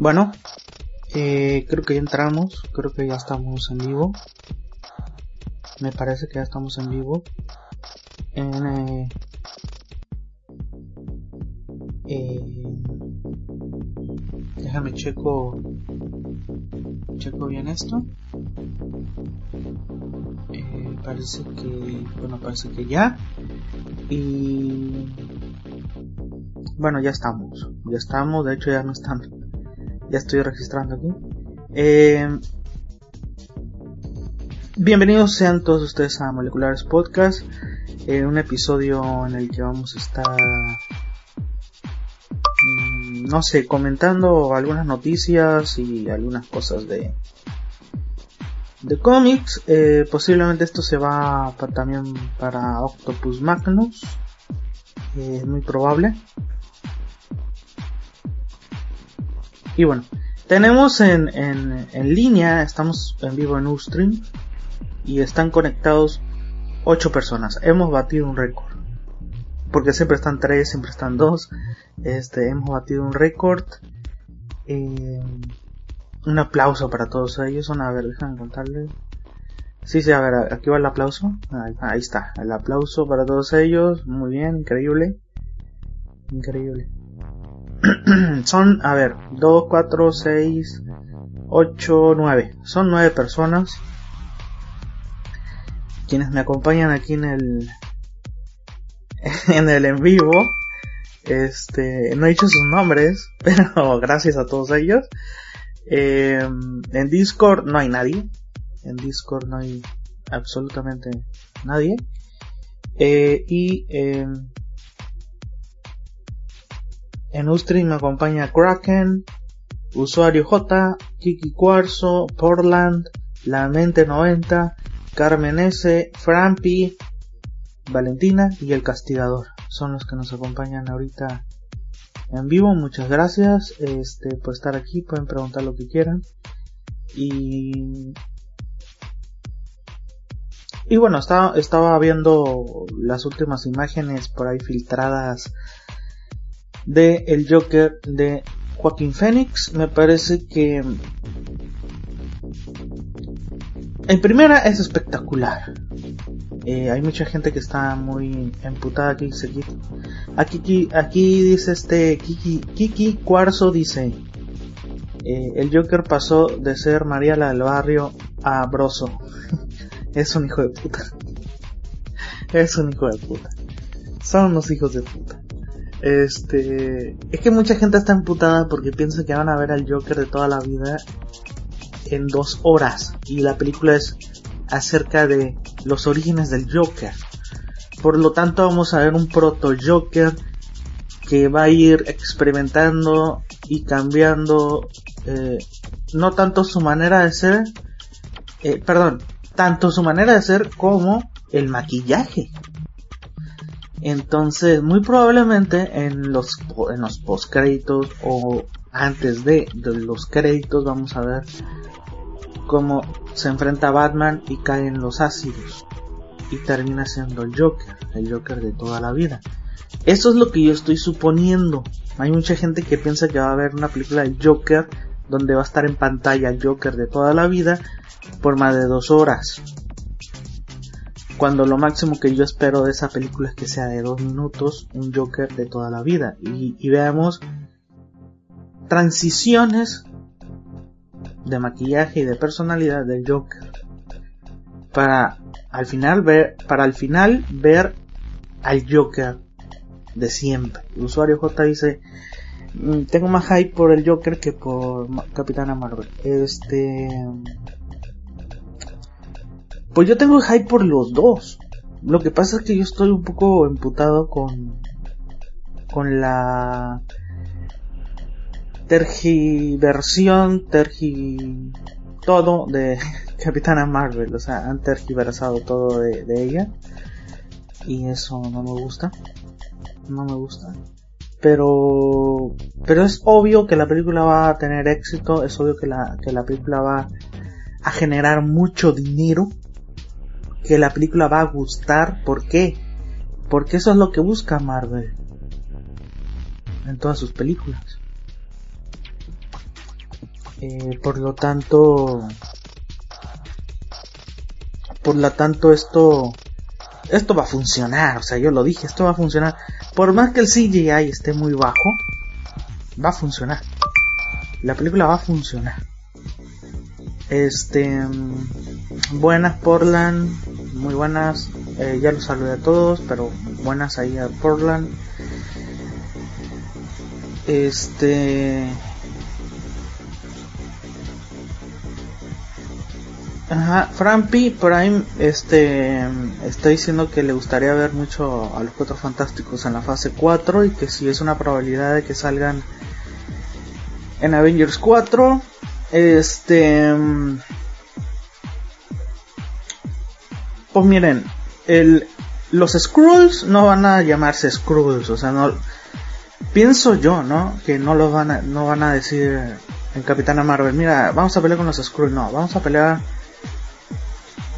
Bueno, eh, creo que ya entramos, creo que ya estamos en vivo. Me parece que ya estamos en vivo. En, eh, déjame checo checo bien esto eh, parece que bueno parece que ya y bueno ya estamos ya estamos de hecho ya no están ya estoy registrando aquí eh, bienvenidos sean todos ustedes a Moleculares Podcast en un episodio en el que vamos a estar mm, no sé comentando algunas noticias y algunas cosas de de cómics. Eh, posiblemente esto se va también para Octopus Magnus. Eh, es muy probable. Y bueno, tenemos en, en, en, línea, estamos en vivo en Ustream y están conectados 8 personas. Hemos batido un récord. Porque siempre están 3, siempre están 2. Este, hemos batido un récord. Eh, un aplauso para todos ellos. A ver, déjame contarles. Sí, sí, a ver, aquí va el aplauso. Ahí, está, el aplauso para todos ellos. Muy bien, increíble. Increíble. Son, a ver, 2, 4, 6, 8, 9. Son 9 personas. Quienes me acompañan aquí en el en el en vivo. Este, no he dicho sus nombres, pero gracias a todos ellos. Eh, en Discord no hay nadie. En Discord no hay absolutamente nadie. Eh, y eh, en Ustream me acompaña Kraken, Usuario J, Kiki Cuarzo, Portland, La Mente 90, Carmen S, Frampi, Valentina y El Castigador. Son los que nos acompañan ahorita en vivo. Muchas gracias este, por estar aquí. Pueden preguntar lo que quieran. Y, y bueno, estaba, estaba viendo las últimas imágenes por ahí filtradas de el Joker de Joaquín Phoenix. Me parece que en primera es espectacular. Eh, hay mucha gente que está muy emputada aquí. Aquí, aquí dice este Kiki, Kiki Cuarzo dice eh, el Joker pasó de ser María la del barrio a Broso. es un hijo de puta. es un hijo de puta. Son unos hijos de puta. Este, es que mucha gente está emputada porque piensa que van a ver al Joker de toda la vida en dos horas y la película es acerca de los orígenes del Joker. Por lo tanto vamos a ver un proto Joker que va a ir experimentando y cambiando eh, no tanto su manera de ser, eh, perdón, tanto su manera de ser como el maquillaje. Entonces, muy probablemente en los, en los post créditos o antes de, los créditos vamos a ver cómo se enfrenta Batman y cae en los ácidos y termina siendo el Joker, el Joker de toda la vida. Eso es lo que yo estoy suponiendo. Hay mucha gente que piensa que va a haber una película de Joker donde va a estar en pantalla el Joker de toda la vida por más de dos horas. Cuando lo máximo que yo espero de esa película es que sea de dos minutos, un Joker de toda la vida. Y, veamos transiciones de maquillaje y de personalidad del Joker. Para al final ver, para al final ver al Joker de siempre. El usuario J dice, mm, tengo más hype por el Joker que por Capitana Marvel. Este, pues yo tengo hype por los dos. Lo que pasa es que yo estoy un poco emputado con con la tergiversión, tergi todo de Capitana Marvel, o sea, han tergiversado todo de, ella. Y eso no me gusta, no me gusta. Pero, pero es obvio que la película va a tener éxito, es obvio que la, que la película va a generar mucho dinero, que la película va a gustar, ¿por qué? Porque eso es lo que busca Marvel en todas sus películas Eh, por lo tanto, por lo tanto esto, esto va a funcionar, o sea, yo lo dije, esto va a funcionar. Por más que el CGI esté muy bajo, va a funcionar. La película va a funcionar. Este, mm, buenas Portland, muy buenas. Eh, ya los saludé a todos, pero buenas ahí a Portland. Este, Ajá, Frampi Prime este, está diciendo que le gustaría ver mucho a los Cuatro Fantásticos en la fase 4 y que si es una probabilidad de que salgan en Avengers 4. Este. Pues miren, el, los Skrulls no van a llamarse Skrulls, o sea, no. Pienso yo, ¿no? Que no los van a, no van a decir en Capitana Marvel, mira, vamos a pelear con los Skrulls, no, vamos a pelear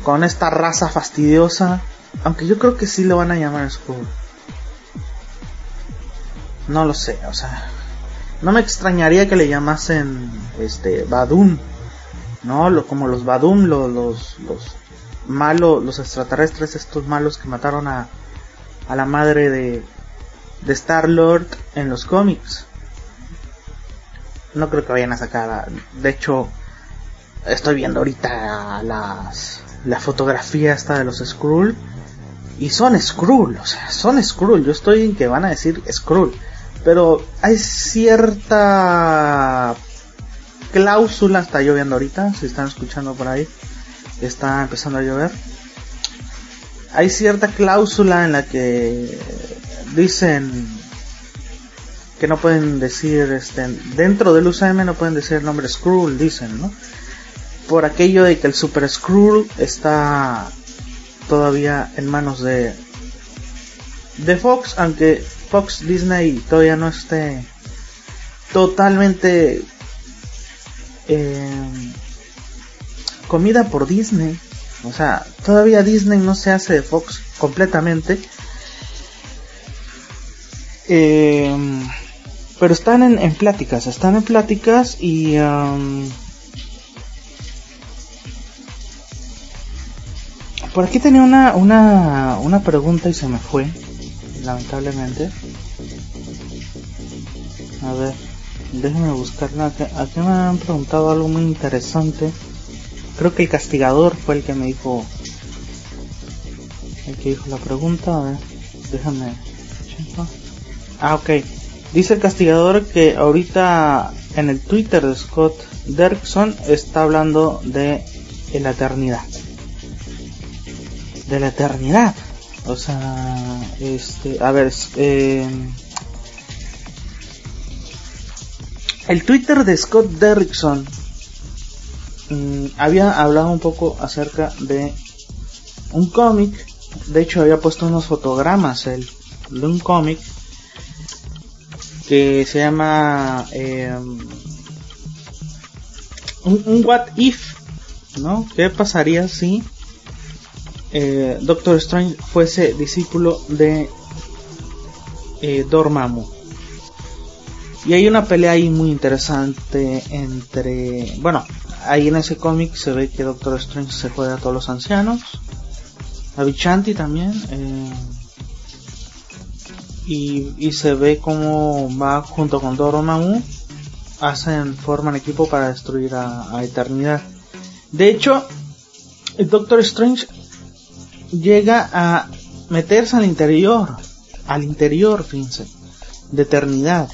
con esta raza fastidiosa. Aunque yo creo que sí lo van a llamar Skrull. No lo sé, o sea. No me extrañaría que le llamasen este Badum. No, lo, como los Badum, los, los, los malos, los extraterrestres, estos malos que mataron a, a la madre de, de Star Lord en los cómics. No creo que vayan a sacar. de hecho, estoy viendo ahorita las la fotografía esta de los Skrull. Y son Skrull, o sea, son Skrull. Yo estoy en que van a decir Skrull. Pero hay cierta cláusula, está lloviendo ahorita, si están escuchando por ahí, está empezando a llover. Hay cierta cláusula en la que dicen que no pueden decir, este, dentro del UCM no pueden decir el nombre Skrull, dicen, ¿no? por aquello de que el Super Skrull está todavía en manos de de Fox, aunque Fox Disney todavía no esté totalmente eh, comida por Disney. O sea, todavía Disney no se hace de Fox completamente. Eh, pero están en, pláticas, están en pláticas y Por aquí tenía una, una, una pregunta y se me fue, lamentablemente. A ver, déjenme buscarla. Aquí me han preguntado algo muy interesante. Creo que el castigador fue el que me dijo. El que dijo la pregunta. A ver, déjame. Ah, ok. Dice el castigador que ahorita en el Twitter de Scott Derrickson está hablando de la eternidad de la eternidad. O sea, este, a ver, eh, el Twitter de Scott Derrickson mm, había hablado un poco acerca de un cómic. De hecho, había puesto unos fotogramas el, de un cómic que se llama un, un, What If, ¿no? ¿Qué pasaría si eh, Doctor Strange fuese discípulo de eh, Dormammu. Y hay una pelea ahí muy interesante entre... Bueno, ahí en ese cómic se ve que Doctor Strange se juega a todos los ancianos. A Vichanti también. Eh, y, se ve como va junto con Dormammu. Hacen, forman equipo para destruir a, a Eternidad. De hecho, el Doctor Strange llega a meterse al interior, al interior, fíjense, de eternidad.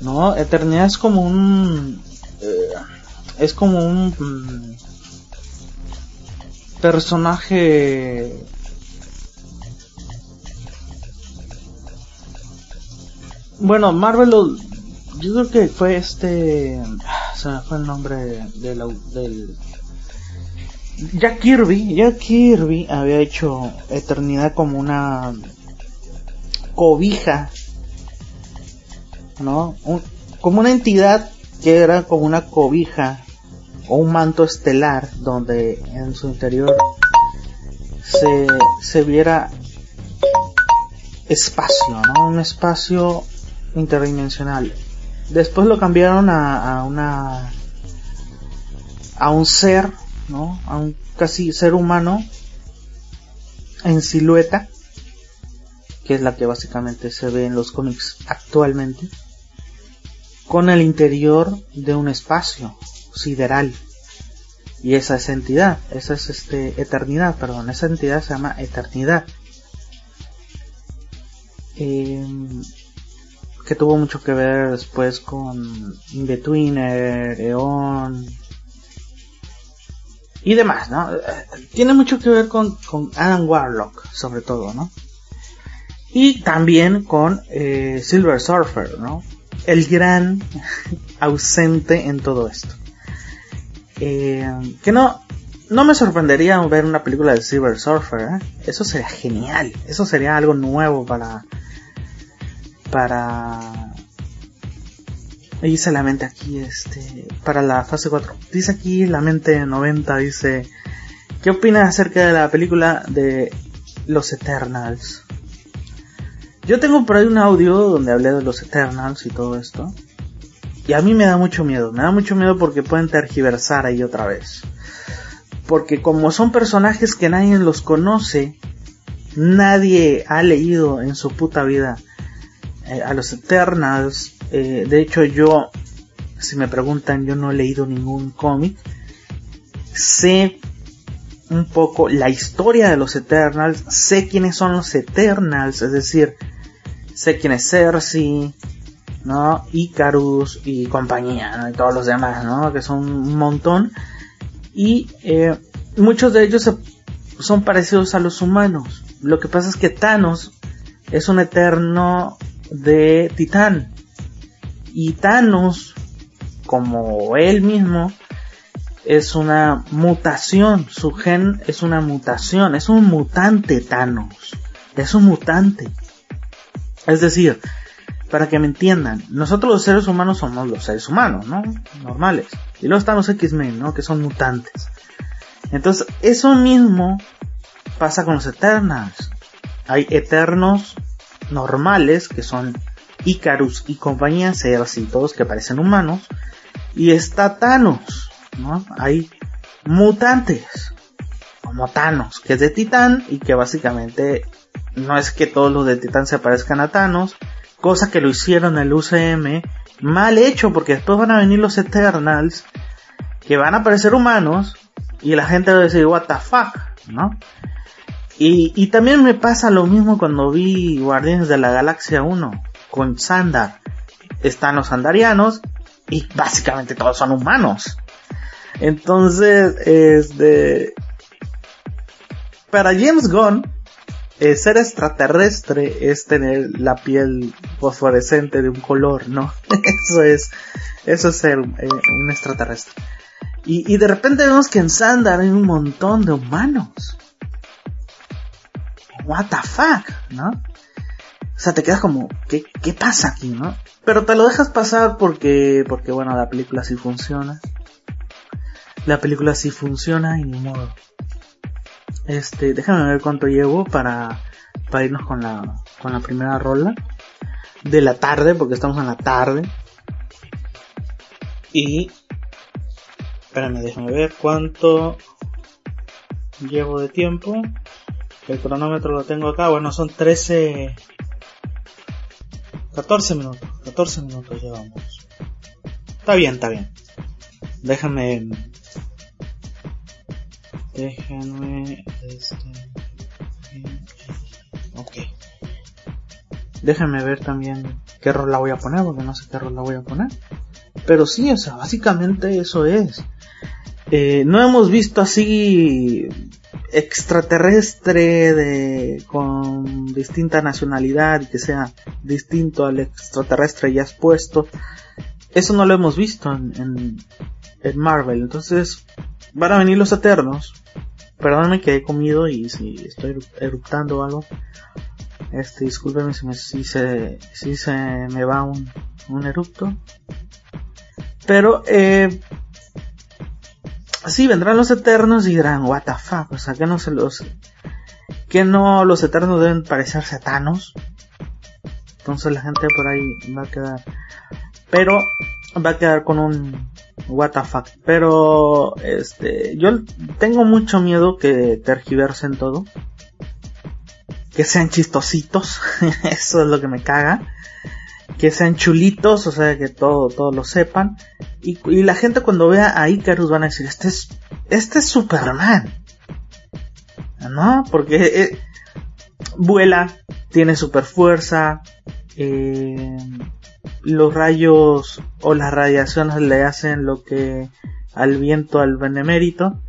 ¿No? Eternidad es como un... Es como un... Mm, personaje... Bueno, Marvel yo creo que fue este... Se me fue el nombre del Jack Kirby, Jack Kirby había hecho Eternidad como una cobija, ¿no? como una entidad que era como una cobija o un manto estelar donde en su interior se, se viera espacio, ¿no? Un espacio interdimensional. Después lo cambiaron a, a una a un ser, ¿no? A un casi ser humano en silueta, que es la que básicamente se ve en los cómics actualmente, con el interior de un espacio sideral. Y esa es entidad, esa es este eternidad, perdón, esa entidad se llama eternidad. Em, que tuvo mucho que ver después con Inbetweener, Eon y demás, ¿no? Tiene mucho que ver con, con Adam Warlock, sobre todo, ¿no? Y también con eh, Silver Surfer, ¿no? El gran ausente en todo esto. Eh, que no, no me sorprendería ver una película de Silver Surfer, ¿eh? Eso sería genial. Eso sería algo nuevo para, para dice la mente aquí este para la fase 4 dice aquí la mente 90 dice ¿qué opinas acerca de la película de los Eternals? yo tengo por ahí un audio donde hablé de los Eternals y todo esto y a mí me da mucho miedo me da mucho miedo porque pueden tergiversar ahí otra vez porque como son personajes que nadie los conoce nadie ha leído en su puta vida eh, a los Eternals. Eh, de hecho, yo, si me preguntan, yo no he leído ningún cómic. Sé un poco la historia de los Eternals. Sé quiénes son los Eternals, es decir, sé quién es Cersei, ¿no? Icarus y compañía, ¿no? Y todos los demás, ¿no? Que son un montón. Y eh, muchos de ellos son parecidos a los humanos. Lo que pasa es que Thanos es un eterno de Titán. Y Thanos, como él mismo, es una mutación. Su gen es una mutación. Es un mutante Thanos. Es un mutante. Es decir, para que me entiendan, nosotros los seres humanos somos los seres humanos, ¿no? Normales. Y luego están los X-Men, ¿no? Que son mutantes. Entonces, eso mismo pasa con los Eternals. Hay Eternos normales, que son Icarus y compañía, seres y todos que parecen humanos, y está Thanos, ¿no? Hay mutantes, como Thanos, que es de Titán y que básicamente no es que todos los de Titán se parezcan a Thanos, cosa que lo hicieron el UCM, mal hecho porque después van a venir los Eternals, que van a parecer humanos, y la gente va a decir, what the fuck, ¿no? Y, y también me pasa lo mismo cuando vi Guardianes de la Galaxia 1 con Sandar. Están los sandarianos y básicamente todos son humanos. Entonces, este, para James Gunn, eh, ser extraterrestre es tener la piel fosforescente de un color, ¿no? eso es, eso es ser eh, un extraterrestre. Y, de repente vemos que en Sandar hay un montón de humanos what the fuck, ¿no? O sea, te quedas como, ¿qué, qué pasa aquí, no? Pero te lo dejas pasar porque, porque bueno, la película sí funciona. La película sí funciona y ni modo. Este, déjame ver cuánto llevo para, para irnos con la, con la primera rola. De la tarde, porque estamos en la tarde. Y, espérame, déjame ver cuánto llevo de tiempo. El cronómetro lo tengo acá. Bueno, son 13... 14 minutos. 14 minutos llevamos. Está bien, está bien. Déjame... Déjame... Este... Ok. Déjame ver también qué rol la voy a poner, porque no sé qué rol la voy a poner. Pero sí, o sea, básicamente eso es. Eh, no hemos visto así extraterrestre de, con distinta nacionalidad y que sea distinto al extraterrestre ya expuesto. Eso no lo hemos visto en, en, Marvel. Entonces, van a venir los Eternos. Perdóname que he comido y si estoy eruptando algo. Este, discúlpeme si, me, si, se, si se me va un, un erupto. Pero, eh, Sí, vendrán los eternos y dirán, what the fuck, o sea, que no se los... Que no los eternos deben parecerse a Thanos. Entonces la gente por ahí va a quedar... pero va a quedar con un fuck. Pero este, yo tengo mucho miedo que tergiversen todo. Que sean chistositos, eso es lo que me caga. Que sean chulitos, o sea, que todo, todos lo sepan. Y, y la gente cuando vea a Icarus van a decir, este es, este es Superman. ¿No? Porque eh, vuela, tiene super fuerza, eh, los rayos o las radiaciones le hacen lo que al viento al benemérito,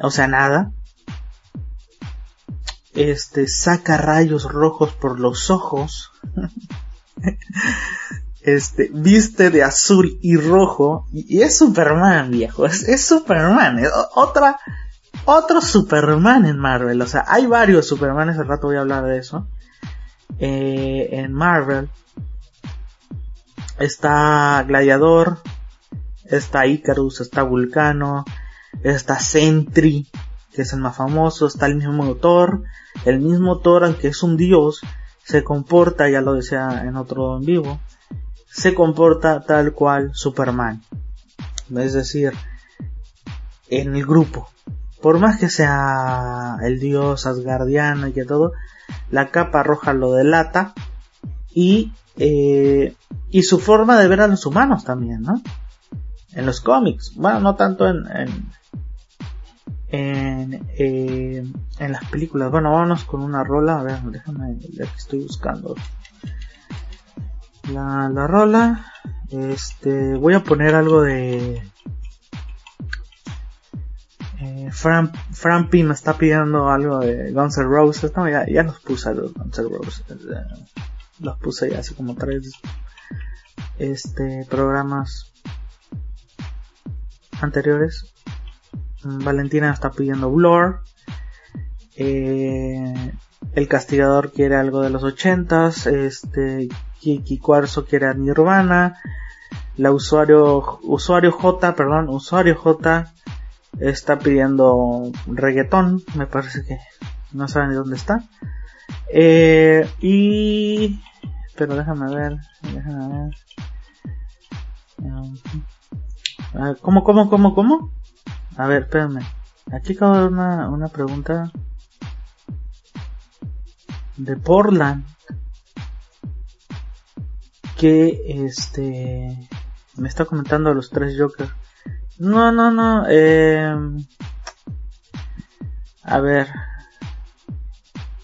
o sea, nada. Este saca rayos rojos por los ojos. este viste de azul y rojo y, es Superman, viejo, es, Superman, otra otro Superman en Marvel, o sea, hay varios Supermanes, al rato voy a hablar de eso. Eh, en Marvel está Gladiador, está Icarus, está Vulcano, está Sentry, que es el más famoso, está el mismo Thor, el mismo Thor, aunque es un dios, se comporta, ya lo decía en otro en vivo, se comporta tal cual Superman. Es decir, en el grupo. Por más que sea el dios asgardiano y que todo, la capa roja lo delata y eh, y su forma de ver a los humanos también, ¿no? En los cómics, bueno, no tanto en en, en, eh, las películas. Bueno, vámonos con una rola, a ver, déjame, ya que estoy buscando la, la rola. Este, voy a poner algo de eh, Fran, P me está pidiendo algo de Guns N' Roses. No, ya, ya los puse a los Guns N' Roses. Los puse ya hace como tres este programas anteriores. Mm, Valentina está pidiendo Blur. Eh, el castigador quiere algo de los ochentas. Este Kiki Cuarzo quiere a Nirvana. La usuario usuario J, perdón, usuario J está pidiendo reggaetón. Me parece que no saben de dónde está. Eh, y pero déjame ver, déjame ver. ¿Cómo, cómo, cómo, cómo? A ver, espérame. Aquí acabo de una, una pregunta de Portland que este me está comentando los tres Jokers. No, no, no. Eh, a ver.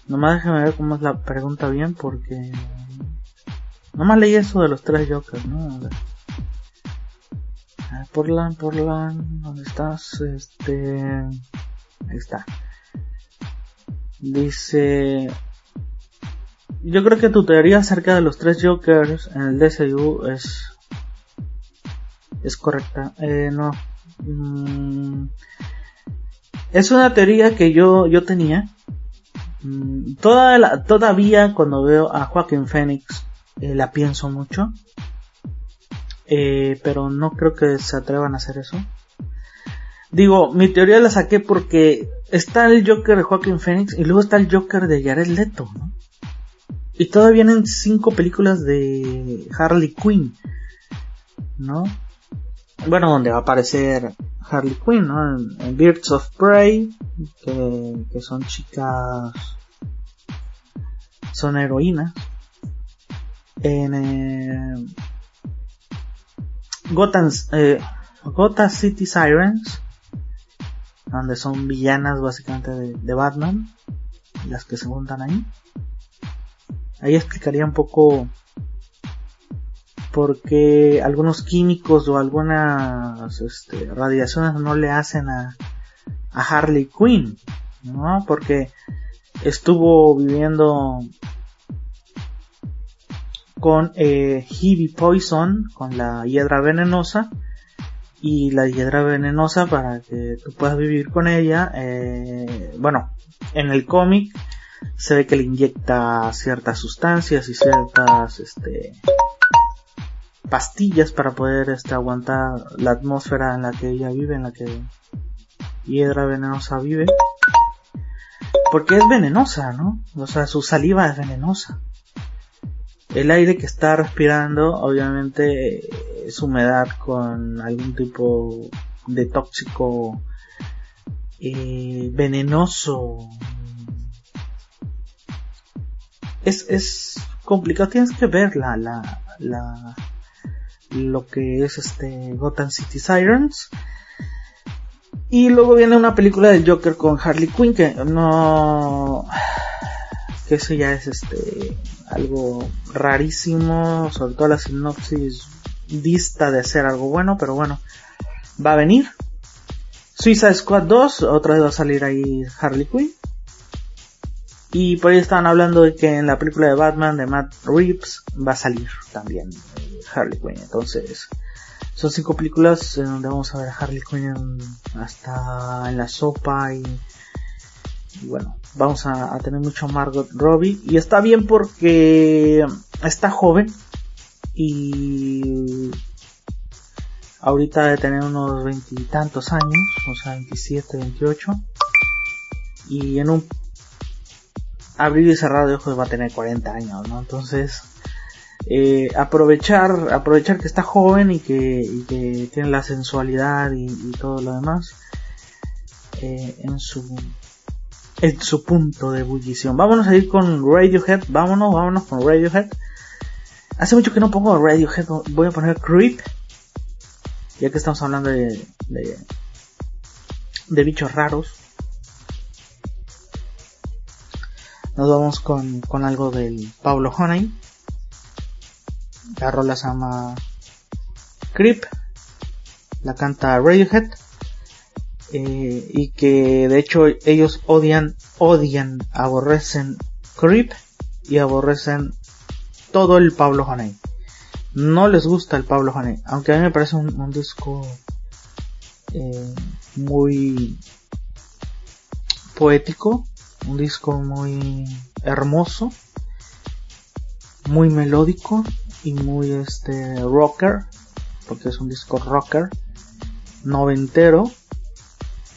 Nomás déjame ver cómo es la pregunta bien porque Nomás leí eso de los tres Jokers, ¿no? A Portland, Portland, ¿dónde estás? Este. Ahí está. Dice. Yo creo que tu teoría acerca de los tres Jokers en el DCU es. Es correcta. Eh, no. Mm, es una teoría que yo, yo tenía. Mm, toda todavía cuando veo a Joaquin Phoenix eh, la pienso mucho. Eh, pero no creo que se atrevan a hacer eso. Digo, mi teoría la saqué porque está el Joker de Joaquin Phoenix y luego está el Joker de Jared Leto, ¿no? Y todavía vienen cinco películas de Harley Quinn, ¿no? Bueno, donde va a aparecer Harley Quinn, ¿no? En, Birds of Prey, que, que son chicas, son heroínas en eh, eh, Gotham City Sirens, donde son villanas básicamente de, Batman, las que se juntan ahí. Ahí explicaría un poco por qué algunos químicos o algunas este, radiaciones no le hacen a, a Harley Quinn, ¿no? Porque estuvo viviendo con eh, Poison, con la hiedra venenosa. Y la hiedra venenosa para que tú puedas vivir con ella. Eh, bueno, en el cómic se ve que le inyecta ciertas sustancias y ciertas este, pastillas para poder este, aguantar la atmósfera en la que ella vive, en la que hiedra venenosa vive. Porque es venenosa, ¿no? O sea, su saliva es venenosa. el aire que está respirando obviamente es humedad con algún tipo de tóxico eh, venenoso es, es complicado tienes que ver la, la, la lo que es este Gotham City Sirens y luego viene una película del Joker con Harley Quinn que no que eso ya es este algo rarísimo, sobre todo la sinopsis dista de ser algo bueno, pero bueno, va a venir. Suicide Squad 2, otra vez va a salir ahí Harley Quinn. Y por ahí estaban hablando de que en la película de Batman de Matt Reeves va a salir también Harley Quinn. Entonces, son cinco películas en donde vamos a ver a Harley Quinn hasta en la sopa y bueno, vamos a, tener mucho Margot Robbie. Y está bien porque está joven. Y ahorita de tener unos veintitantos años, o sea, 27, 28. Y en un abrir y cerrar de ojos va a tener 40 años, ¿no? Entonces, eh, aprovechar, aprovechar que está joven y que, que tiene la sensualidad y, todo lo demás eh, en su en su punto de ebullición. Vámonos a ir con Radiohead. Vámonos, vámonos con Radiohead. Hace mucho que no pongo Radiohead. Voy a poner Creep. Ya que estamos hablando de, de, bichos raros. Nos vamos con, con algo del Pablo Honey. La rola se Creep. La canta Radiohead. Eh, y que de hecho ellos odian, odian, aborrecen Creep y aborrecen todo el Pablo Honey. No les gusta el Pablo Honey, aunque a mí me parece un, disco eh, muy poético, un disco muy hermoso, muy melódico y muy este rocker, porque es un disco rocker noventero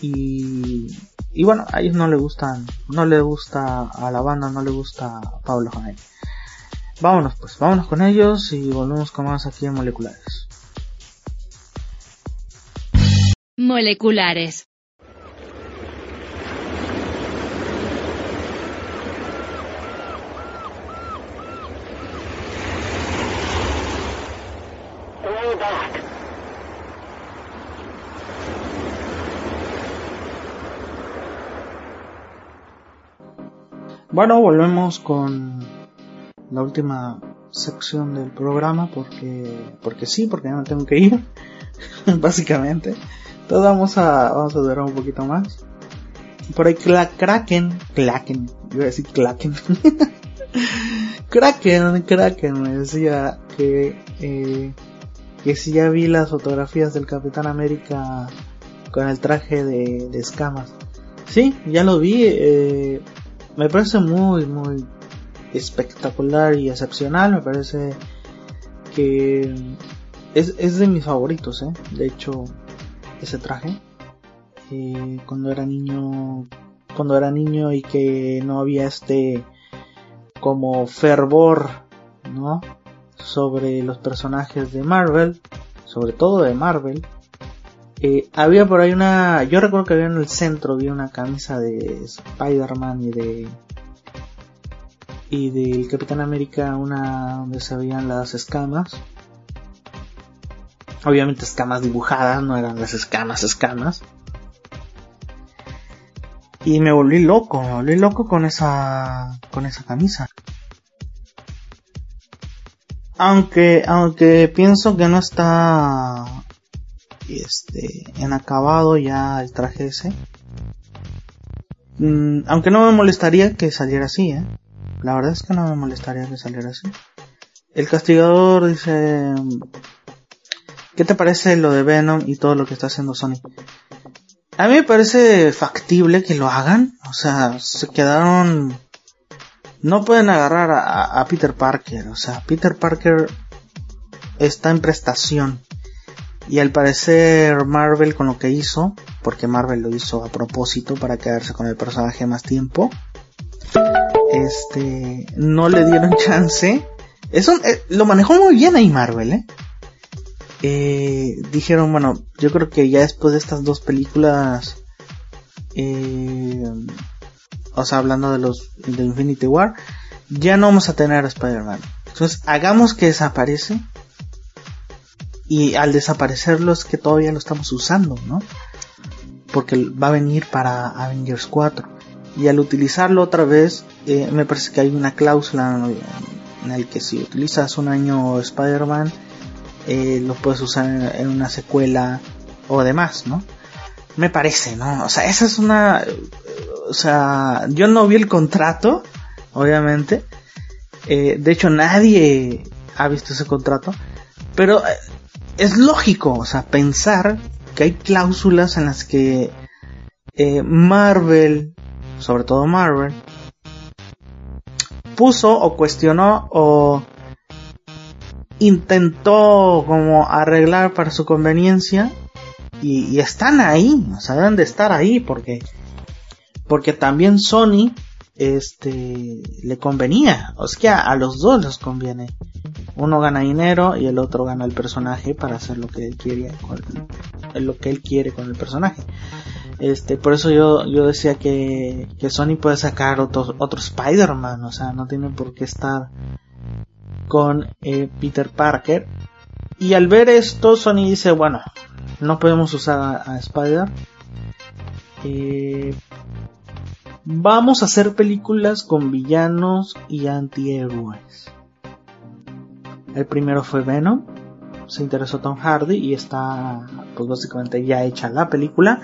y, y bueno, a ellos no le gustan, no le gusta a la banda, no le gusta a Pablo Jonay. Vámonos pues, vámonos con ellos y volvemos con más aquí en Moleculares. Moleculares. Bueno, volvemos con la última sección del programa porque porque sí, porque ya me tengo que ir, básicamente. Entonces vamos a vamos a durar un poquito más. Por ahí Kraken, Kraken, iba a decir Kraken. Kraken, Kraken me decía que eh, que si ya vi las fotografías del Capitán América con el traje de, de escamas. Sí, ya lo vi. Eh, me parece muy, muy espectacular y excepcional. Me parece que es, es de mis favoritos, ¿eh? De hecho, ese traje. Eh, cuando era niño, cuando era niño y que no había este como fervor, ¿no? Sobre los personajes de Marvel, sobre todo de Marvel. Eh, había por ahí una, yo recuerdo que había en el centro, había una camisa de Spider-Man y de y del Capitán América una donde se veían las escamas. Obviamente escamas dibujadas, no eran las escamas, escamas. Y me volví loco, me volví loco con esa con esa camisa. Aunque aunque pienso que no está este, en acabado ya el traje ese. Mm, aunque no me molestaría que saliera así, ¿eh? La verdad es que no me molestaría que saliera así. El castigador dice, ¿qué te parece lo de Venom y todo lo que está haciendo Sony? A mí me parece factible que lo hagan. O sea, se quedaron... No pueden agarrar a Peter Parker. O sea, Peter Parker está en prestación. Y al parecer Marvel con lo que hizo, porque Marvel lo hizo a propósito para quedarse con el personaje más tiempo, este, no le dieron chance. Eso eh, lo manejó muy bien ahí Marvel, ¿eh? ¿eh? Dijeron, bueno, yo creo que ya después de estas dos películas, eh, o sea, hablando de los de Infinity War, ya no vamos a tener a Spider-Man. Entonces, hagamos que desaparece. Y al desaparecerlo es que todavía lo estamos usando, ¿no? Porque va a venir para Avengers 4. Y al utilizarlo otra vez, eh, me parece que hay una cláusula en el que si utilizas un año Spider-Man, eh, lo puedes usar en, una secuela o demás, ¿no? Me parece, ¿no? O sea, esa es una... O sea, yo no vi el contrato, obviamente. Eh, de hecho, nadie ha visto ese contrato. Pero es lógico, o sea, pensar que hay cláusulas en las que Marvel, sobre todo Marvel, puso o cuestionó o intentó como arreglar para su conveniencia y, están ahí, o sea, deben de estar ahí porque porque también Sony este le convenía, o sea a, los dos les conviene. Uno gana dinero y el otro gana el personaje para hacer lo que él quiere con lo que él quiere con el personaje. Este, por eso yo, yo decía que, que Sony puede sacar otro, Spider-Man, o sea, no tiene por qué estar con eh, Peter Parker. Y al ver esto, Sony dice, bueno, no podemos usar a, Spider. Eh, vamos a hacer películas con villanos y antihéroes. El primero fue Venom. Se interesó Tom Hardy y está, pues básicamente ya hecha la película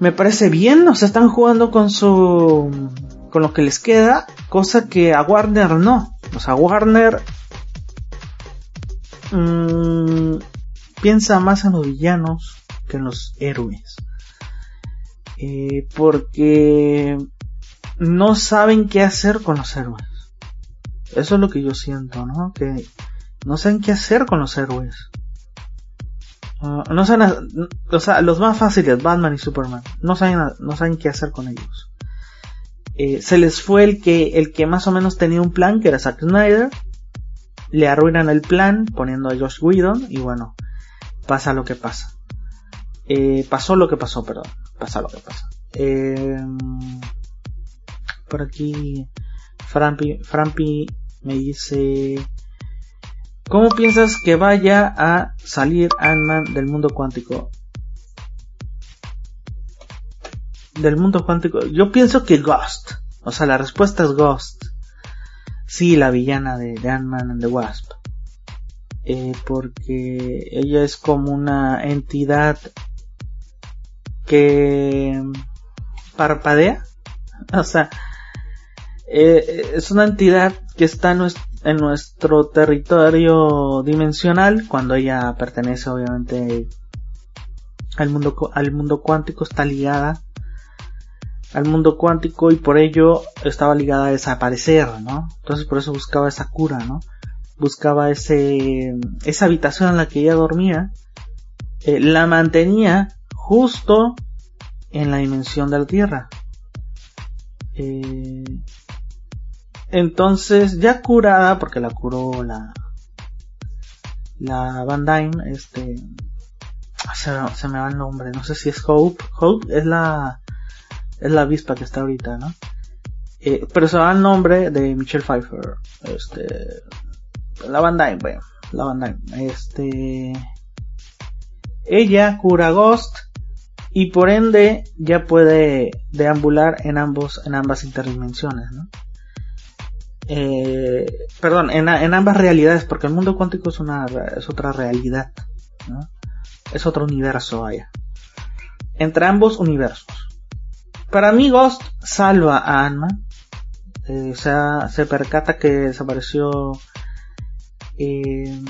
me parece bien, o sea, están jugando con su con lo que les queda, cosa que a Warner no. O sea, Warner mmm, piensa más en los villanos que en los héroes. Eh, porque no saben qué hacer con los héroes. Eso es lo que yo siento, ¿no? Que no saben qué hacer con los héroes. Ah, no saben, o sea, los más fáciles, Batman y Superman, no saben, no saben qué hacer con ellos. Eh, se les fue el que, el que más o menos tenía un plan, que era Zack Snyder. Le arruinan el plan poniendo a Josh Whedon y bueno, pasa lo que pasa. Eh, pasó lo que pasó, perdón. Pasa lo que pasa. Eh, por aquí, Frampi, Frampi me dice ¿Cómo piensas que vaya a salir Ant-Man del mundo cuántico? Del mundo cuántico. Yo pienso que Ghost. O sea, la respuesta es Ghost. Sí, la villana de, Ant-Man and the Wasp. Eh, porque ella es como una entidad que parpadea. O sea, eh, es una entidad que está en nuestro territorio dimensional, cuando ella pertenece obviamente al mundo, al mundo cuántico, está ligada al mundo cuántico y por ello estaba ligada a desaparecer, ¿no? Entonces por eso buscaba esa cura, ¿no? Buscaba ese, esa habitación en la que ella dormía, eh, la mantenía justo en la dimensión de la Tierra. Eh, entonces, ya curada, porque la curó la, la Van Dyne, este, se, me va el nombre, no sé si es Hope, Hope es la, es la avispa que está ahorita, ¿no? Eh, pero se va el nombre de Michelle Pfeiffer, este, la Van Dyne, bueno, la Van Dyne, este, ella cura Ghost y por ende ya puede deambular en ambos, en ambas interdimensiones, ¿no? Eh, perdón, en, ambas realidades, porque el mundo cuántico es otra realidad, es otro universo, vaya. Entre ambos universos. Para mí Ghost salva a Anna, eh, o sea, se percata que desapareció eh,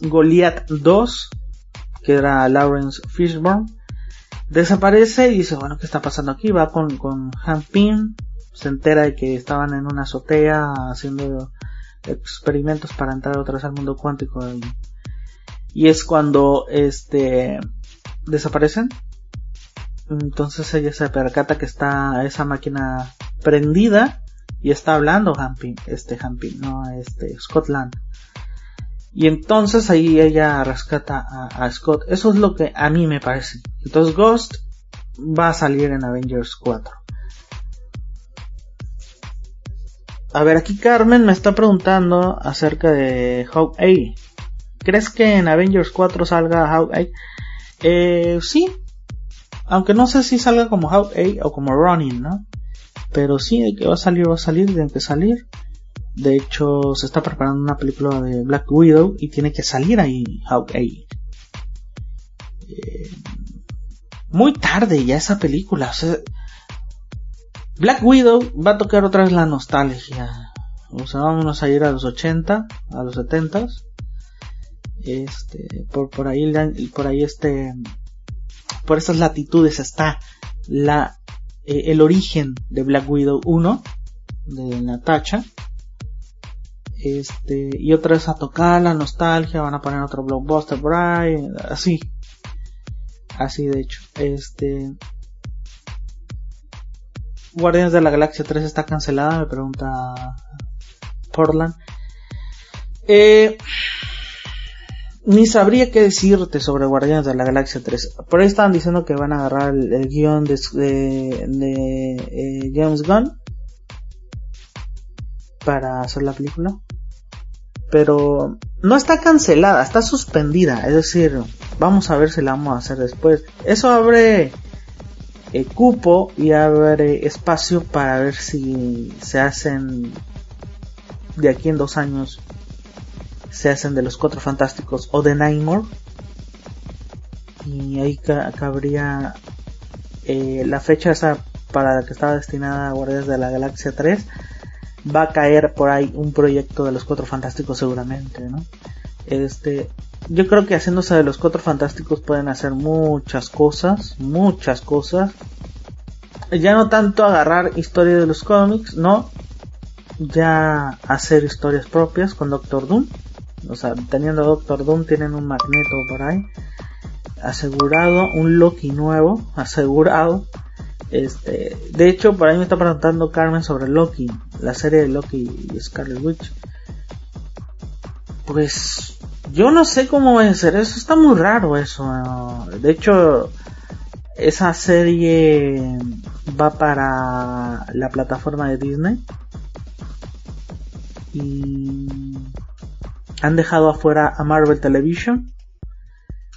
Goliath 2, que era Lawrence Fishburne, desaparece y dice, bueno, ¿qué está pasando aquí? Va con, con Han Pym, se entera de que estaban en una azotea haciendo experimentos para entrar otra vez al mundo cuántico y, es cuando este desaparecen entonces ella se percata que está esa máquina prendida y está hablando Hampin, este Hampin, no este Scotland. Y entonces ahí ella rescata a, Scott. Eso es lo que a mí me parece. Entonces Ghost va a salir en Avengers 4. A ver, aquí Carmen me está preguntando acerca de Hawkeye. ¿Crees que en Avengers 4 salga Hawkeye? Eh, sí. Aunque no sé si salga como Hawkeye o como Ronin, ¿no? Pero sí, que va a salir, va a salir, tiene que salir. De hecho, se está preparando una película de Black Widow y tiene que salir ahí Hawkeye. Eh, muy tarde ya esa película. Black Widow va a tocar otra vez la nostalgia. O sea, vámonos a ir a los 80, a los 70. Este, por, por ahí, por ahí este, por estas latitudes está la eh, el origen de Black Widow 1 de Natacha este y otra vez a tocar la nostalgia van a poner otro blockbuster por así así de hecho este Guardianes de la Galaxia 3 está cancelada me pregunta Portland eh, ni sabría qué decirte sobre Guardianes de la Galaxia 3. Por ahí estaban diciendo que van a agarrar el, guion de, de, eh, James Gunn para hacer la película. Pero no está cancelada, está suspendida. Es decir, vamos a ver si la vamos a hacer después. Eso abre eh, cupo y abre espacio para ver si se hacen de aquí en dos años se hacen de los Cuatro Fantásticos o de Namor. Y ahí cabría eh, la fecha esa para la que estaba destinada a Guardias de la Galaxia 3. Va a caer por ahí un proyecto de los Cuatro Fantásticos seguramente, ¿no? Este, yo creo que haciéndose de los Cuatro Fantásticos pueden hacer muchas cosas, muchas cosas. Ya no tanto agarrar historia de los cómics, no. Ya hacer historias propias con Doctor Doom o sea, teniendo Doctor Doom tienen un magneto por ahí. Asegurado, un Loki nuevo, asegurado. Este, de hecho, por ahí me está preguntando Carmen sobre Loki, la serie de Loki y Scarlet Witch. Pues yo no sé cómo va a ser eso, está muy raro eso. De hecho, esa serie va para la plataforma de Disney. Y han dejado afuera a Marvel Television.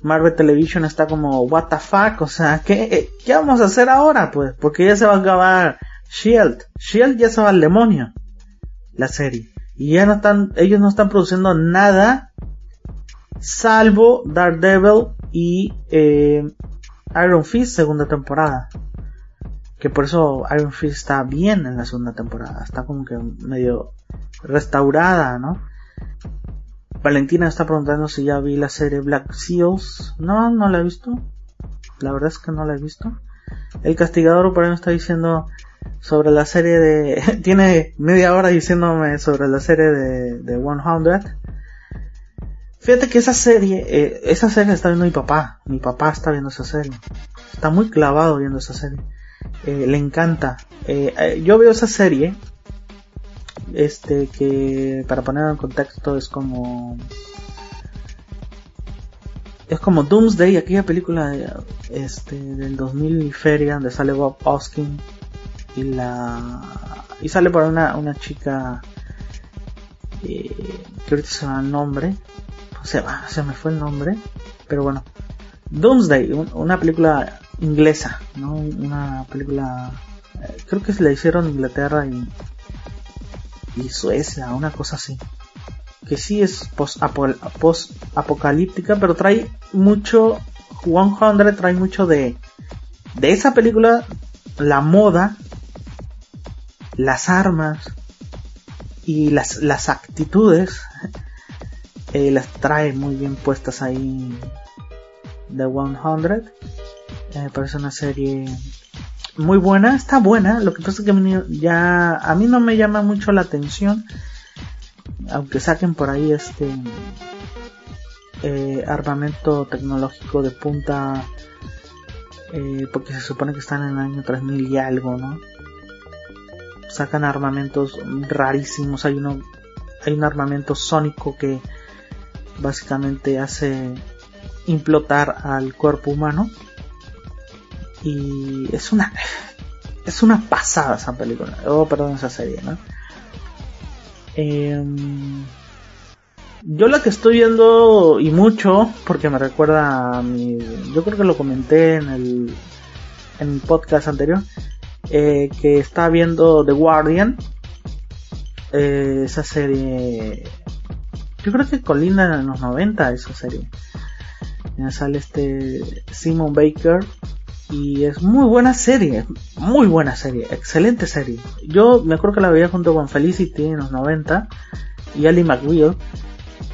Marvel Television está como, what the fuck, o sea, ¿qué, ¿qué vamos a hacer ahora? Pues, porque ya se va a acabar Shield. Shield ya se va al demonio. La serie. Y ya no están, ellos no están produciendo nada salvo Daredevil y eh, Iron Fist segunda temporada. Que por eso Iron Fist está bien en la segunda temporada. Está como que medio restaurada, ¿no? Valentina está preguntando si ya vi la serie Black Seals. No, no la he visto. La verdad es que no la he visto. El castigador por ahí me está diciendo sobre la serie de... Tiene media hora diciéndome sobre la serie de, de 100. Fíjate que esa serie, eh, esa serie está viendo mi papá. Mi papá está viendo esa serie. Está muy clavado viendo esa serie. Eh, le encanta. Eh, yo veo esa serie este que para ponerlo en contexto es como es como Doomsday, aquella película este del 2000 feria donde sale Bob Oskin y la y sale por una una chica que ahorita se llama el nombre se va se me fue el nombre pero bueno Doomsday una película inglesa no una película eh, creo que se la hicieron Inglaterra y y Suecia, una cosa así. Que sí es post-apocalíptica, pero trae mucho, 100 trae mucho de, de esa película, la moda, las armas y las actitudes, eh, las trae muy bien puestas ahí de 100. Eh, parece una serie muy buena, está buena. Lo que pasa es que ya a mí no me llama mucho la atención, aunque saquen por ahí este eh, armamento tecnológico de punta, eh, porque se supone que están en el año 3000 y algo, ¿no? sacan armamentos rarísimos. Hay uno, hay un armamento sónico que básicamente hace implotar al cuerpo humano. Y es una, es una pasada esa película. Oh, perdón, esa serie, ¿no? Em, yo la que estoy viendo y mucho, porque me recuerda a mi, yo creo que lo comenté en el, en el podcast anterior, eh, que está viendo The Guardian, eh, esa serie, yo creo que colina en los 90 esa serie. Ya sale este Simon Baker y es muy buena serie, muy buena serie, excelente serie. Yo me acuerdo que la veía junto con Felicity en los 90 y Ali McWheel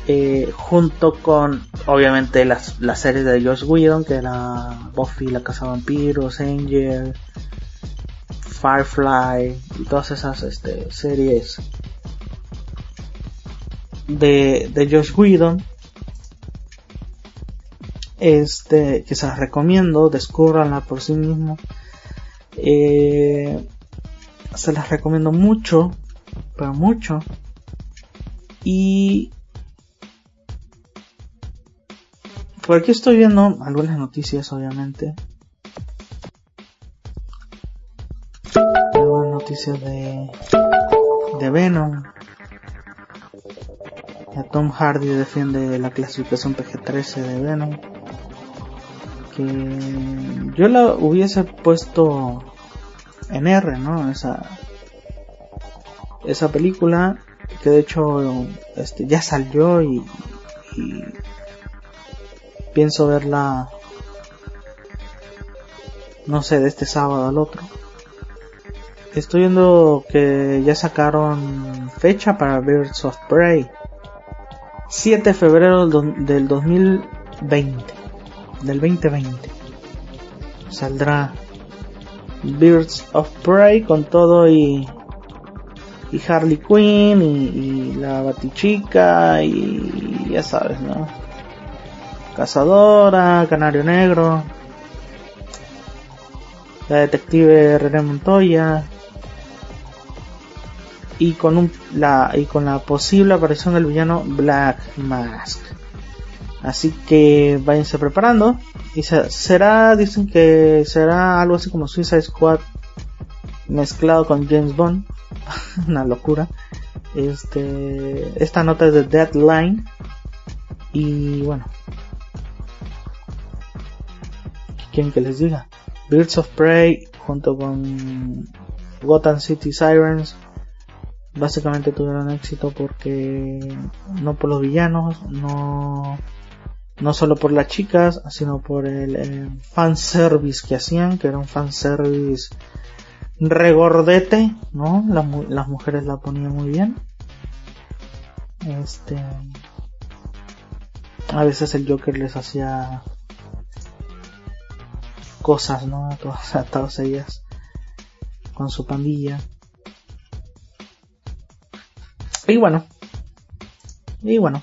eh, junto con obviamente las, la serie de Josh Whedon que era Buffy la Casa de Vampiros, Angel, Firefly y todas esas este, series de, de Josh Whedon este que se las recomiendo descubranla por sí mismo eh, se las recomiendo mucho pero mucho y Por aquí estoy viendo algunas noticias, obviamente. Algunas noticias de, de Venom. Tom Hardy defiende la clasificación PG-13 de Venom. Que yo la hubiese puesto en R, ¿no? Esa, esa película que de hecho este, ya salió y, y pienso verla no sé de este sábado al otro estoy viendo que ya sacaron fecha para Birds of Prey 7 de febrero del 2020 del 2020 saldrá Birds of Prey con todo y y Harley Quinn y, la Batichica y ya sabes, ¿no? Cazadora, Canario Negro, la detective René Montoya y con un, la y con la posible aparición del villano Black Mask. Así que váyanse preparando y será dicen que será algo así como Suicide Squad mezclado con James Bond, una locura. Este esta nota es de Deadline y bueno, quieren que les diga. Birds of Prey junto con Gotham City Sirens básicamente tuvieron éxito porque no por los villanos, no no solo por las chicas, sino por el, fan fanservice que hacían, que era un fanservice regordete, ¿no? Las, las mujeres la ponían muy bien. Este a veces el Joker les hacía cosas, ¿no? A todas, a todas ellas. Con su pandilla. Y bueno. Y bueno.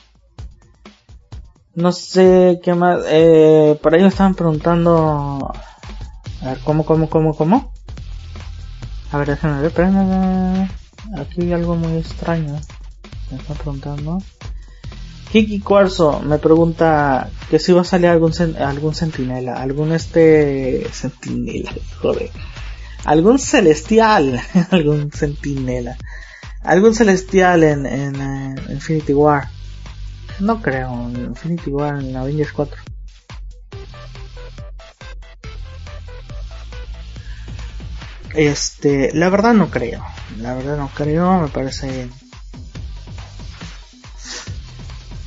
No sé qué más. Eh, por ahí me estaban preguntando. A ver, ¿cómo, cómo, cómo, cómo? A ver, déjenme ver, Aquí hay algo muy extraño. Me están preguntando. Kiki Cuarzo me pregunta que si va a salir algún algún sentinela, algún este sentinela, joder, algún celestial, algún sentinela, algún celestial en, eh, Infinity War. No creo, en Infinity War en Avengers 4. Este, la verdad no creo, la verdad no creo, me parece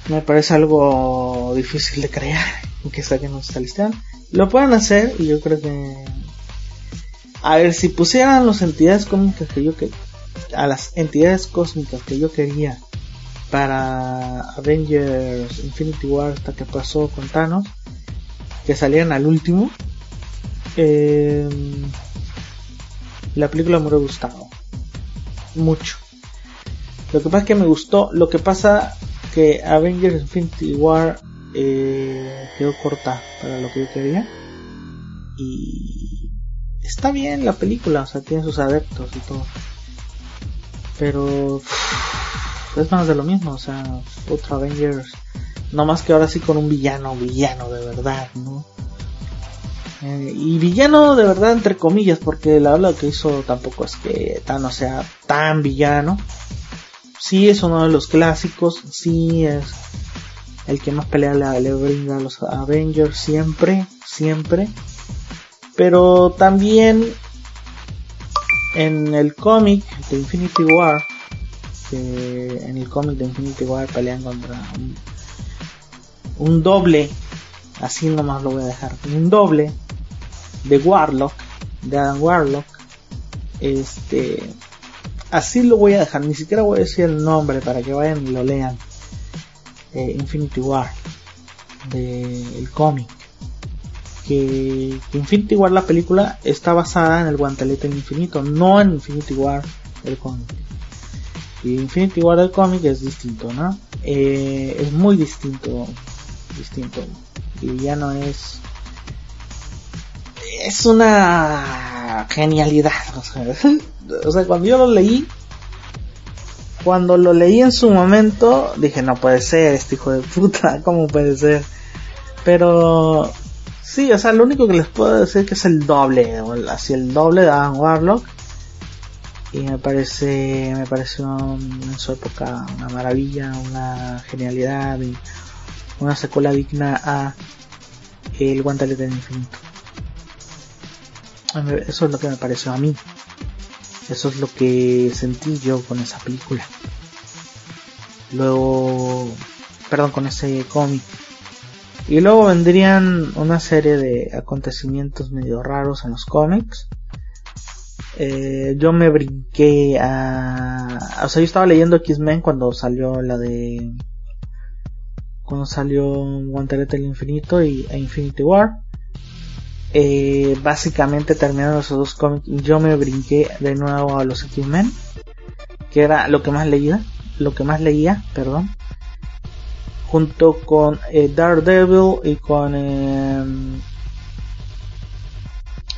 me parece algo difícil de creer que saquen un celestial. Lo pueden hacer y yo creo que a ver si pusieran las entidades cósmicas que yo que a las entidades cósmicas que yo quería para Avengers Infinity War hasta que pasó con Thanos que salieran al último eh, la película me hubiera gustado mucho lo que pasa es que me gustó lo que pasa que Avengers Infinity War eh, quedó corta para lo que yo quería. Y está bien la película, o sea, tiene sus adeptos y todo. Pero es más de lo mismo, o sea, otro Avengers, no más que ahora sí con un villano, villano de verdad, ¿no? Eh, y villano de verdad entre comillas, porque la verdad que hizo tampoco es que tan, o sea, tan villano. Sí es uno de los clásicos, sí es el que más pelea le, le brinda a los Avengers siempre, siempre. Pero también en el cómic de Infinity War, en el cómic de Infinity War pelean contra un, doble, así nomás lo voy a dejar, un doble de Warlock, de Adam Warlock. Este, así lo voy a dejar, ni siquiera voy a decir el nombre para que vayan y lo lean. Eh, Infinity War, del cómic. Que, Infinity War, la película, está basada en el guantelete infinito, no en Infinity War, el cómic. Y Infinity War del cómic es distinto, ¿no? Eh, es muy distinto, distinto. Y ya no es es una genialidad. O sea, cuando yo lo leí, cuando lo leí en su momento, dije, no puede ser, este hijo de puta, ¿cómo puede ser? Pero, sí, o sea, lo único que les puedo decir que es el doble, así el doble de Adam Warlock. Y me parece, me pareció en su época una maravilla, una genialidad y una secuela digna a El Guantelete del Infinito. Eso es lo que me pareció a mí. Eso es lo que sentí yo con esa película. Luego, perdón, con ese cómic. Y luego vendrían una serie de acontecimientos medio raros en los cómics. Eh, yo me brinqué a... O sea, yo estaba leyendo X-Men cuando salió la de... Cuando salió Guantelete del Infinito y e Infinity War eh, básicamente terminaron esos dos cómics yo me brinqué de nuevo a los X-Men, que era lo que más leía, lo que más leía, perdón, junto con eh, Daredevil y con em,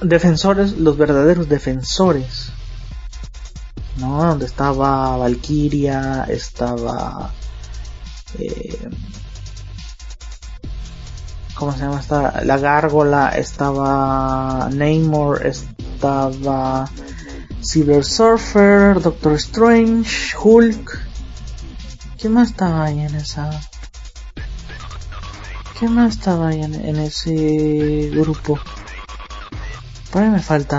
defensores, los verdaderos defensores, ¿no? Donde estaba Valkyria, estaba eh, ¿cómo se llama? Esta, la gárgola, estaba Namor, estaba Silver Surfer, Doctor Strange, Hulk. ¿Qué más estaba ahí en esa? ¿Qué más estaba ahí en, ese grupo? Por ahí me falta.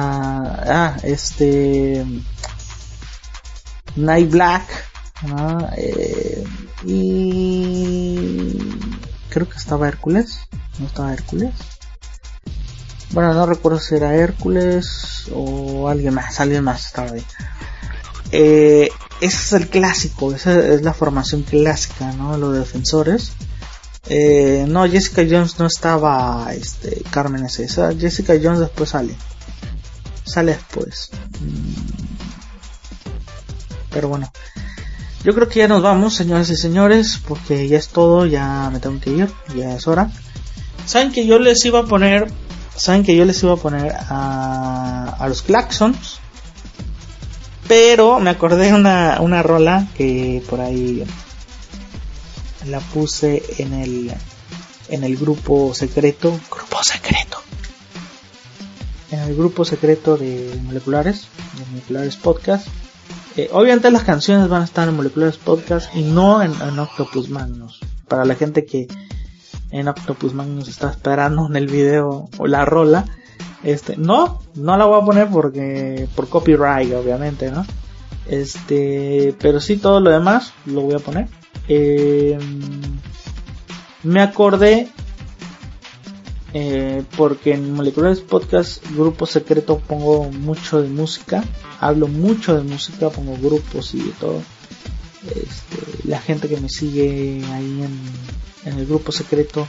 Ah, este. Night Black. Eh, y. Creo que estaba Hércules. ¿No estaba Hércules? Bueno, no recuerdo si era Hércules o alguien más, alguien más estaba ahí. Eh, ese es el clásico, esa es la formación clásica, ¿no? Los defensores. Eh, no, Jessica Jones no estaba, este, Carmen es esa. Jessica Jones después sale. Sale después. Mm. Pero bueno. Yo creo que ya nos vamos, señores y señores, porque ya es todo, ya me tengo que ir, ya es hora. Saben que yo les iba a poner, saben que yo les iba a poner a, a los Claxons, pero me acordé una, una rola que por ahí la puse en el, en el grupo secreto, grupo secreto, en el grupo secreto de moleculares, de moleculares podcast. Eh, obviamente las canciones van a estar en moleculares podcast y no en, en Octopus Magnus. Para la gente que, en Octopus Magnus está esperando en el video o la rola. Este, no, no la voy a poner porque por copyright, obviamente, ¿no? Este, pero sí todo lo demás lo voy a poner. Eh, me acordé eh, porque en Moleculares Podcast, grupo secreto, pongo mucho de música, hablo mucho de música, pongo grupos y de todo. Este, la gente que me sigue ahí en en el grupo secreto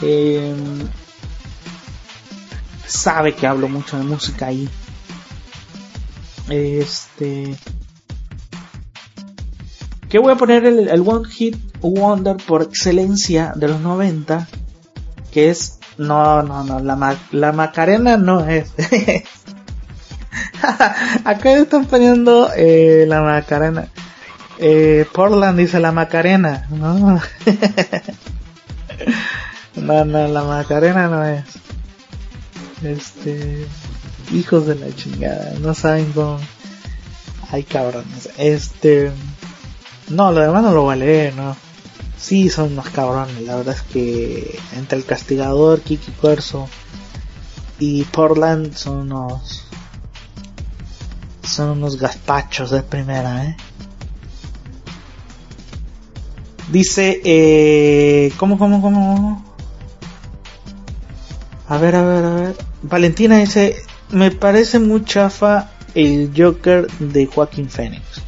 em, sabe que hablo mucho de música ahí. Este. Que voy a poner el, One Hit Wonder por excelencia de los 90. Que es. No, no, no. La, la Macarena no es. Acá están poniendo eh, la Macarena. Eh, Portland dice la Macarena. No. no, no, la Macarena no es. Este. Hijos de la chingada. No saben cómo. Ay, cabrones. Este. No, lo demás no lo voy ¿no? Sí, son unos cabrones. La verdad es que entre el castigador, Kiki Cuerzo y Portland son unos. Son unos gazpachos de primera, ¿eh? Dice, eh, ¿cómo, cómo, cómo? A ver, a ver, a ver. Valentina dice, me parece muy chafa el Joker de Joaquín Phoenix.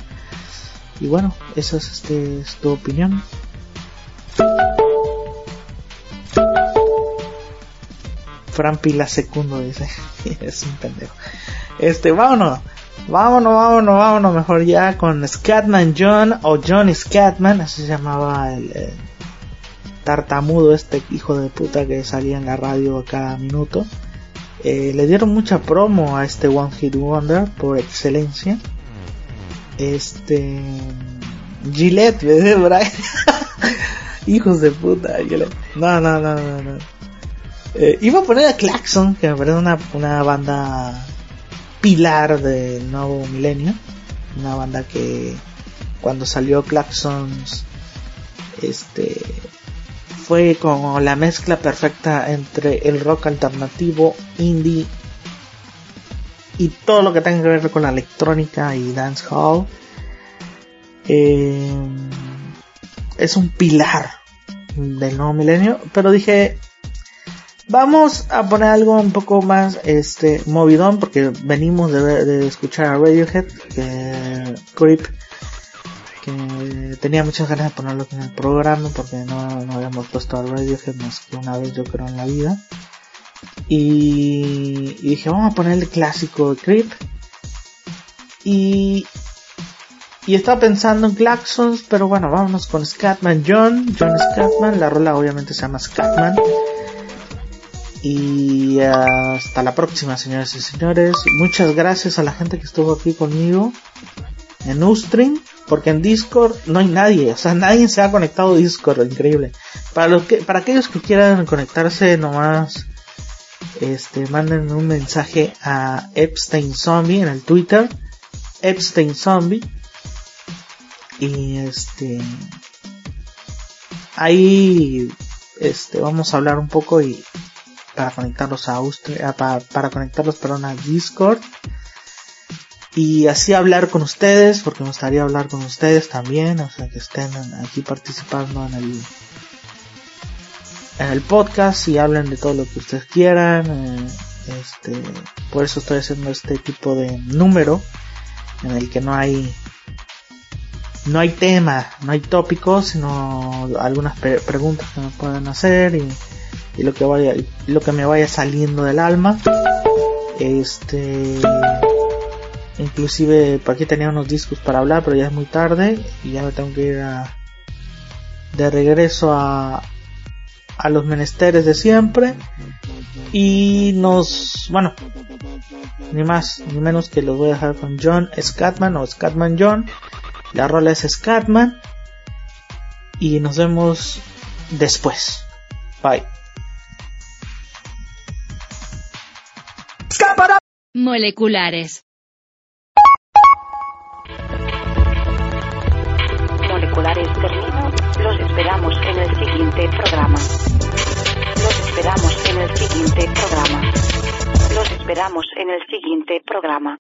Y bueno, esa es, este, es tu opinión. Fran Pila Secundo dice, es un pendejo. Este, vámonos. Vámonos, vámonos, vámonos mejor ya con Scatman John o John Scatman, así se llamaba el, tartamudo este hijo de puta que salía en la radio cada minuto. Eh, le dieron mucha promo a este One Hit Wonder por excelencia. Este Gillette, Brian? Hijos de puta, Gillette. No, no, no, no, no. Eh, iba a poner a Claxon, que me parece una, una banda pilar del nuevo milenio. Una banda que cuando salió Claxons este fue como la mezcla perfecta entre el rock alternativo, indie y todo lo que tenga que ver con la electrónica y dancehall. Eh, es un pilar del nuevo milenio, pero dije Vamos a poner algo un poco más este movidón porque venimos de, escuchar a Radiohead, que Creep, que tenía muchas ganas de ponerlo en el programa porque no, no habíamos puesto a Radiohead más que una vez yo creo en la vida. Y, dije vamos a poner el clásico de Creep. Y, y estaba pensando en Claxons, pero bueno, vámonos con Scatman John, John Scatman, la rola obviamente se llama Scatman. Y hasta la próxima, señoras y señores. Muchas gracias a la gente que estuvo aquí conmigo en Ustream, porque en Discord no hay nadie, o sea, nadie se ha conectado a Discord, increíble. Para los que, para aquellos que quieran conectarse nomás, este, manden un mensaje a Epstein Zombie en el Twitter, Epstein Zombie, y este, ahí, este, vamos a hablar un poco y para conectarlos a Austria, para, para conectarlos perdón, a Discord. Y así hablar con ustedes, porque me gustaría hablar con ustedes también, o sea que estén aquí participando en el el podcast y hablen de todo lo que ustedes quieran. Eh, este, por eso estoy haciendo este tipo de número en el que no hay no hay tema, no hay tópicos, sino algunas preguntas que me pueden hacer y y lo que vaya lo que me vaya saliendo del alma este inclusive por aquí tenía unos discos para hablar pero ya es muy tarde y ya me tengo que ir a, de regreso a a los menesteres de siempre y nos bueno ni más ni menos que los voy a dejar con John Scatman o Scatman John. La rola es Scatman y nos vemos después. Bye. Moleculares. Moleculares termino. Los esperamos en el siguiente programa. Los esperamos en el siguiente programa. Los esperamos en el siguiente programa.